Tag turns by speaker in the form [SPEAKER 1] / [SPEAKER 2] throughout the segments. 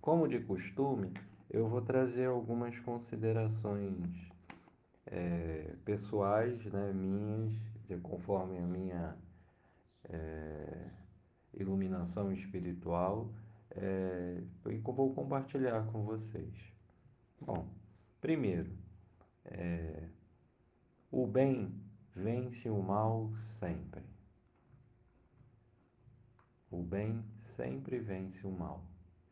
[SPEAKER 1] Como de costume, eu vou trazer algumas considerações é, pessoais, né, minhas, de conforme a minha é, iluminação espiritual, é, e vou compartilhar com vocês. Bom, primeiro, é, o bem vence o mal sempre. O bem sempre vence o mal.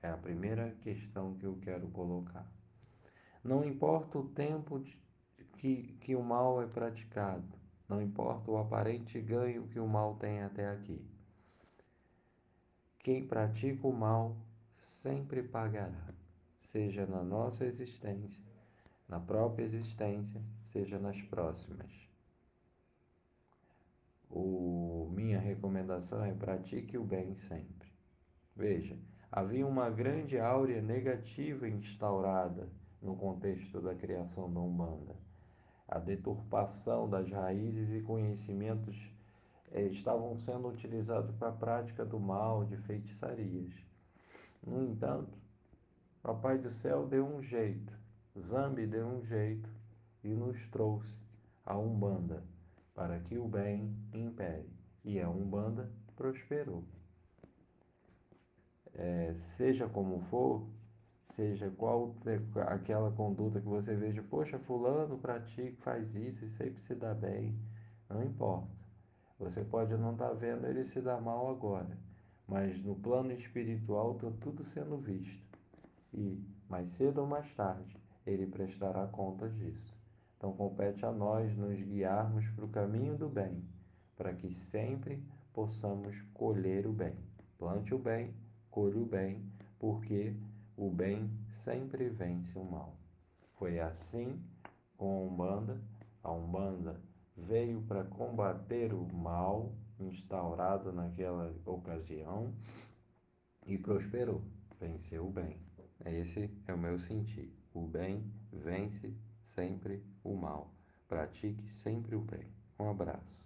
[SPEAKER 1] É a primeira questão que eu quero colocar. Não importa o tempo que, que o mal é praticado, não importa o aparente ganho que o mal tem até aqui. Quem pratica o mal sempre pagará, seja na nossa existência, na própria existência, seja nas próximas. O, minha recomendação é pratique o bem sempre. Veja, havia uma grande áurea negativa instaurada no contexto da criação da Umbanda. A deturpação das raízes e conhecimentos eh, estavam sendo utilizados para a prática do mal, de feitiçarias. No entanto, Papai do Céu deu um jeito, Zambi deu um jeito e nos trouxe a Umbanda para que o bem impere. E a Umbanda prosperou seja como for, seja qual aquela conduta que você veja, poxa, fulano pratica, faz isso e sempre se dá bem, não importa. Você pode não estar tá vendo ele se dar mal agora, mas no plano espiritual está tudo sendo visto. E mais cedo ou mais tarde ele prestará conta disso. Então compete a nós nos guiarmos para o caminho do bem, para que sempre possamos colher o bem. Plante o bem colhe o bem, porque o bem sempre vence o mal. Foi assim com a Umbanda. A Umbanda veio para combater o mal instaurado naquela ocasião e prosperou, venceu o bem. Esse é o meu sentir. O bem vence sempre o mal. Pratique sempre o bem. Um abraço.